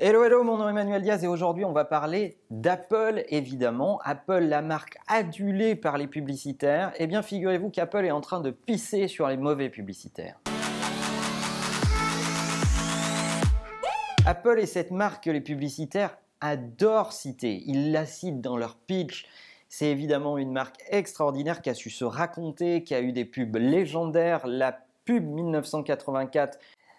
Hello, hello, mon nom est Emmanuel Diaz et aujourd'hui on va parler d'Apple évidemment. Apple, la marque adulée par les publicitaires. Eh bien, figurez-vous qu'Apple est en train de pisser sur les mauvais publicitaires. Apple est cette marque que les publicitaires adorent citer. Ils la citent dans leur pitch. C'est évidemment une marque extraordinaire qui a su se raconter, qui a eu des pubs légendaires. La pub 1984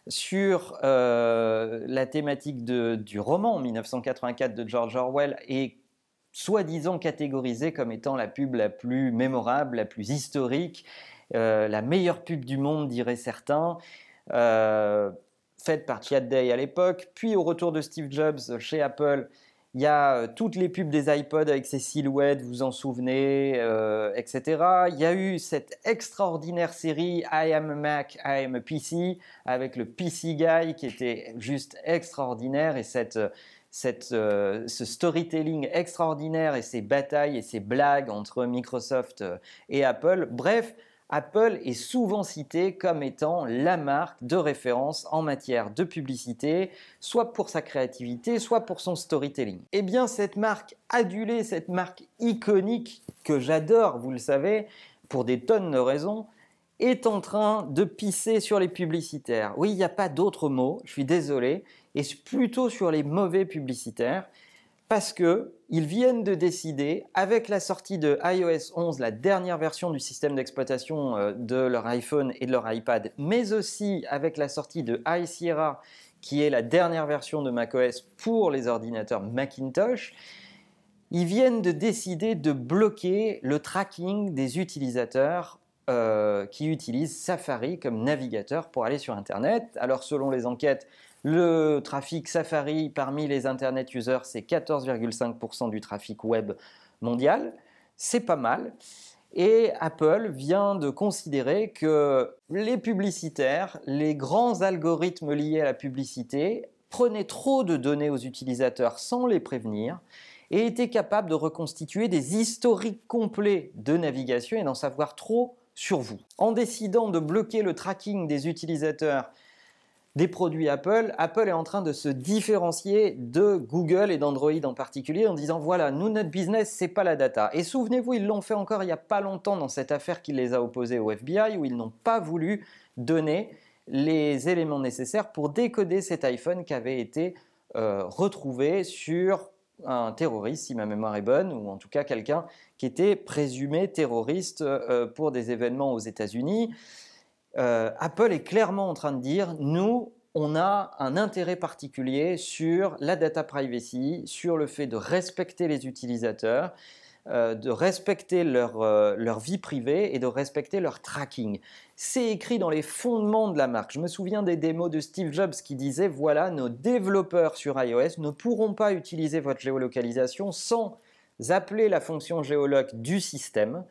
sur euh, la thématique du roman 1984 de George Orwell est soi-disant catégorisée comme étant la pub la plus mémorable, la plus historique, euh, la meilleure pub du monde, diraient certains, euh, faite par Chad Day à l'époque. Puis au retour de Steve Jobs chez Apple, il y a euh, toutes les pubs des iPods avec ces silhouettes, vous en souvenez, euh, etc. Il y a eu cette extraordinaire série I am a Mac, I am a PC, avec le PC Guy qui était juste extraordinaire et cette, cette, euh, ce storytelling extraordinaire et ces batailles et ces blagues entre Microsoft et Apple. Bref, Apple est souvent cité comme étant la marque de référence en matière de publicité, soit pour sa créativité, soit pour son storytelling. Eh bien, cette marque adulée, cette marque iconique que j'adore, vous le savez, pour des tonnes de raisons, est en train de pisser sur les publicitaires. Oui, il n'y a pas d'autre mot, je suis désolé, et plutôt sur les mauvais publicitaires parce que ils viennent de décider, avec la sortie de iOS 11, la dernière version du système d'exploitation euh, de leur iPhone et de leur iPad, mais aussi avec la sortie de iSierra, qui est la dernière version de macOS pour les ordinateurs Macintosh, ils viennent de décider de bloquer le tracking des utilisateurs euh, qui utilisent Safari comme navigateur pour aller sur Internet. Alors selon les enquêtes, le trafic Safari parmi les Internet users, c'est 14,5% du trafic web mondial. C'est pas mal. Et Apple vient de considérer que les publicitaires, les grands algorithmes liés à la publicité, prenaient trop de données aux utilisateurs sans les prévenir et étaient capables de reconstituer des historiques complets de navigation et d'en savoir trop sur vous. En décidant de bloquer le tracking des utilisateurs des produits Apple, Apple est en train de se différencier de Google et d'Android en particulier en disant voilà, nous notre business c'est pas la data. Et souvenez-vous, ils l'ont fait encore il n'y a pas longtemps dans cette affaire qui les a opposés au FBI où ils n'ont pas voulu donner les éléments nécessaires pour décoder cet iPhone qui avait été euh, retrouvé sur un terroriste, si ma mémoire est bonne, ou en tout cas quelqu'un qui était présumé terroriste euh, pour des événements aux États-Unis. Euh, Apple est clairement en train de dire, nous, on a un intérêt particulier sur la data privacy, sur le fait de respecter les utilisateurs, euh, de respecter leur, euh, leur, vie privée et de respecter leur tracking. C'est écrit dans les fondements de la marque. Je me souviens des démos de Steve Jobs qui disait, voilà, nos développeurs sur iOS ne pourront pas utiliser votre géolocalisation sans appeler la fonction géoloc du système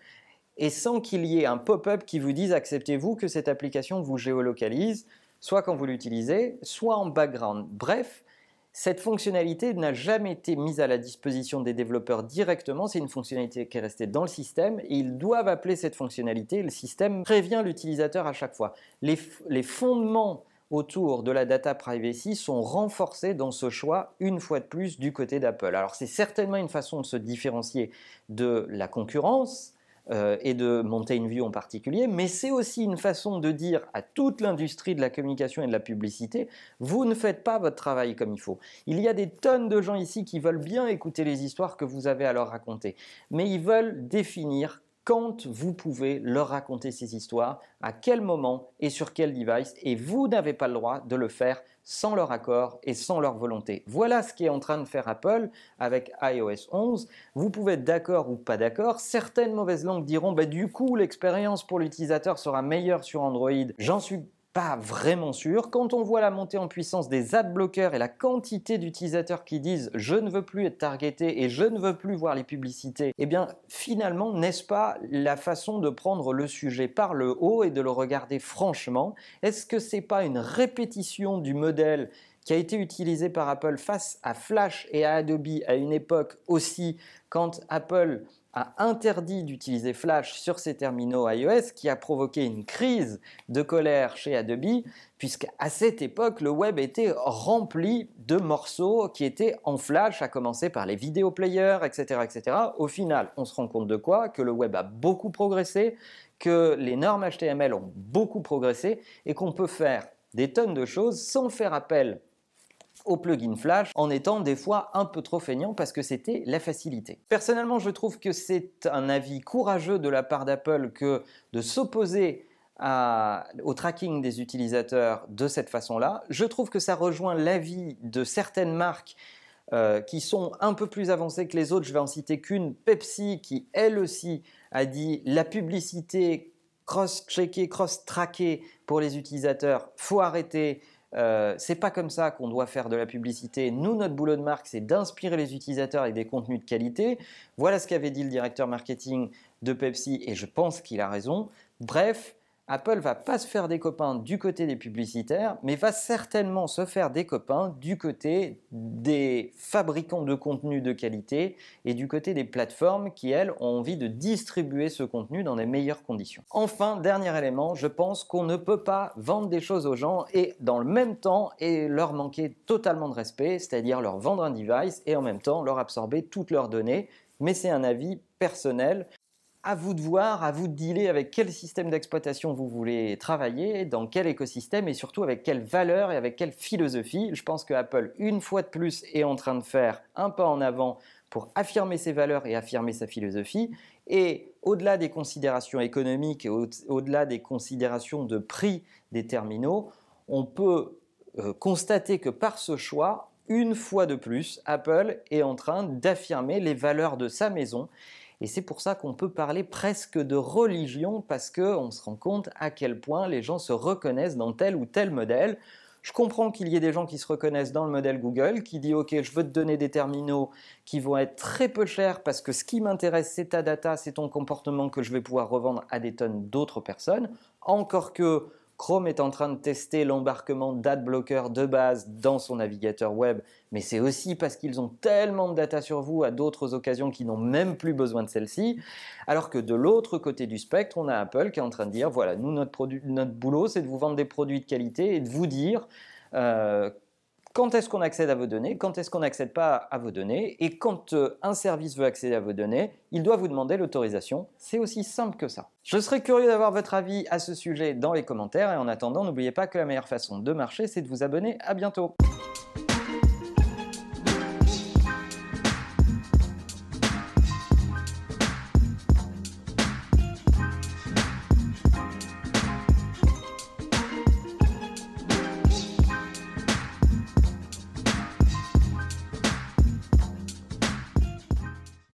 et sans qu'il y ait un pop-up qui vous dise acceptez-vous que cette application vous géolocalise, soit quand vous l'utilisez, soit en background. Bref, cette fonctionnalité n'a jamais été mise à la disposition des développeurs directement, c'est une fonctionnalité qui est restée dans le système et ils doivent appeler cette fonctionnalité, le système prévient l'utilisateur à chaque fois. Les, les, fondements autour de la data privacy sont renforcés dans ce choix une fois de plus du côté d'Apple. Alors c'est certainement une façon de se différencier de la concurrence, et de monter une vue en particulier, mais c'est aussi une façon de dire à toute l'industrie de la communication et de la publicité, vous ne faites pas votre travail comme il faut. Il y a des tonnes de gens ici qui veulent bien écouter les histoires que vous avez à leur raconter, mais ils veulent définir quand vous pouvez leur raconter ces histoires, à quel moment et sur quel device, et vous n'avez pas le droit de le faire sans leur accord et sans leur volonté. Voilà ce qui est en train de faire Apple avec iOS 11. Vous pouvez être d'accord ou pas d'accord. Certaines mauvaises langues diront bah, du coup l'expérience pour l'utilisateur sera meilleure sur Android. J'en suis pas vraiment sûr. Quand on voit la montée en puissance des ad bloqueurs et la quantité d'utilisateurs qui disent je ne veux plus être targeté et je ne veux plus voir les publicités, eh bien finalement n'est-ce pas la façon de prendre le sujet par le haut et de le regarder franchement? Est-ce que c'est pas une répétition du modèle qui a été utilisé par Apple face à Flash et à Adobe à une époque aussi quand Apple a interdit d'utiliser Flash sur ses terminaux iOS, qui a provoqué une crise de colère chez Adobe, puisqu'à cette époque, le web était rempli de morceaux qui étaient en Flash, à commencer par les vidéo players, etc., etc. Au final, on se rend compte de quoi? Que le web a beaucoup progressé, que les normes HTML ont beaucoup progressé, et qu'on peut faire des tonnes de choses sans faire appel au plugin Flash en étant des fois un peu trop feignant parce que c'était la facilité. Personnellement, je trouve que c'est un avis courageux de la part d'Apple que de s'opposer au tracking des utilisateurs de cette façon-là. Je trouve que ça rejoint l'avis de certaines marques euh, qui sont un peu plus avancées que les autres. Je vais en citer qu'une, Pepsi, qui elle aussi a dit la publicité cross-checkée, cross-trackée pour les utilisateurs, faut arrêter. Euh, c'est pas comme ça qu'on doit faire de la publicité. Nous, notre boulot de marque, c'est d'inspirer les utilisateurs avec des contenus de qualité. Voilà ce qu'avait dit le directeur marketing de Pepsi et je pense qu'il a raison. Bref, Apple va pas se faire des copains du côté des publicitaires, mais va certainement se faire des copains du côté des fabricants de contenu de qualité et du côté des plateformes qui, elles, ont envie de distribuer ce contenu dans les meilleures conditions. Enfin, dernier élément, je pense qu'on ne peut pas vendre des choses aux gens et dans le même temps leur manquer totalement de respect, c'est-à-dire leur vendre un device et en même temps leur absorber toutes leurs données. Mais c'est un avis personnel à vous de voir, à vous de dealer avec quel système d'exploitation vous voulez travailler, dans quel écosystème et surtout avec quelle valeur et avec quelle philosophie. Je pense que Apple, une fois de plus, est en train de faire un pas en avant pour affirmer ses valeurs et affirmer sa philosophie. Et au-delà des considérations économiques et au-delà des considérations de prix des terminaux, on peut euh, constater que par ce choix, une fois de plus, Apple est en train d'affirmer les valeurs de sa maison et c'est pour ça qu'on peut parler presque de religion parce qu'on se rend compte à quel point les gens se reconnaissent dans tel ou tel modèle. Je comprends qu'il y ait des gens qui se reconnaissent dans le modèle Google, qui dit OK, je veux te donner des terminaux qui vont être très peu chers parce que ce qui m'intéresse, c'est ta data, c'est ton comportement que je vais pouvoir revendre à des tonnes d'autres personnes. Encore que Chrome est en train de tester l'embarquement d'adblocker de base dans son navigateur web, mais c'est aussi parce qu'ils ont tellement de data sur vous à d'autres occasions qu'ils n'ont même plus besoin de celle-ci. Alors que de l'autre côté du spectre, on a Apple qui est en train de dire voilà, nous, notre, boulot, c'est de vous vendre des produits de qualité et de vous dire euh, quand est-ce qu'on accède à vos données, quand est-ce qu'on n'accède pas à vos données, et quand euh, un service veut accéder à vos données, il doit vous demander l'autorisation. C'est aussi simple que ça. Je serais curieux d'avoir votre avis à ce sujet dans les commentaires, et en attendant, n'oubliez pas que la meilleure façon de marcher, c'est de vous abonner. À bientôt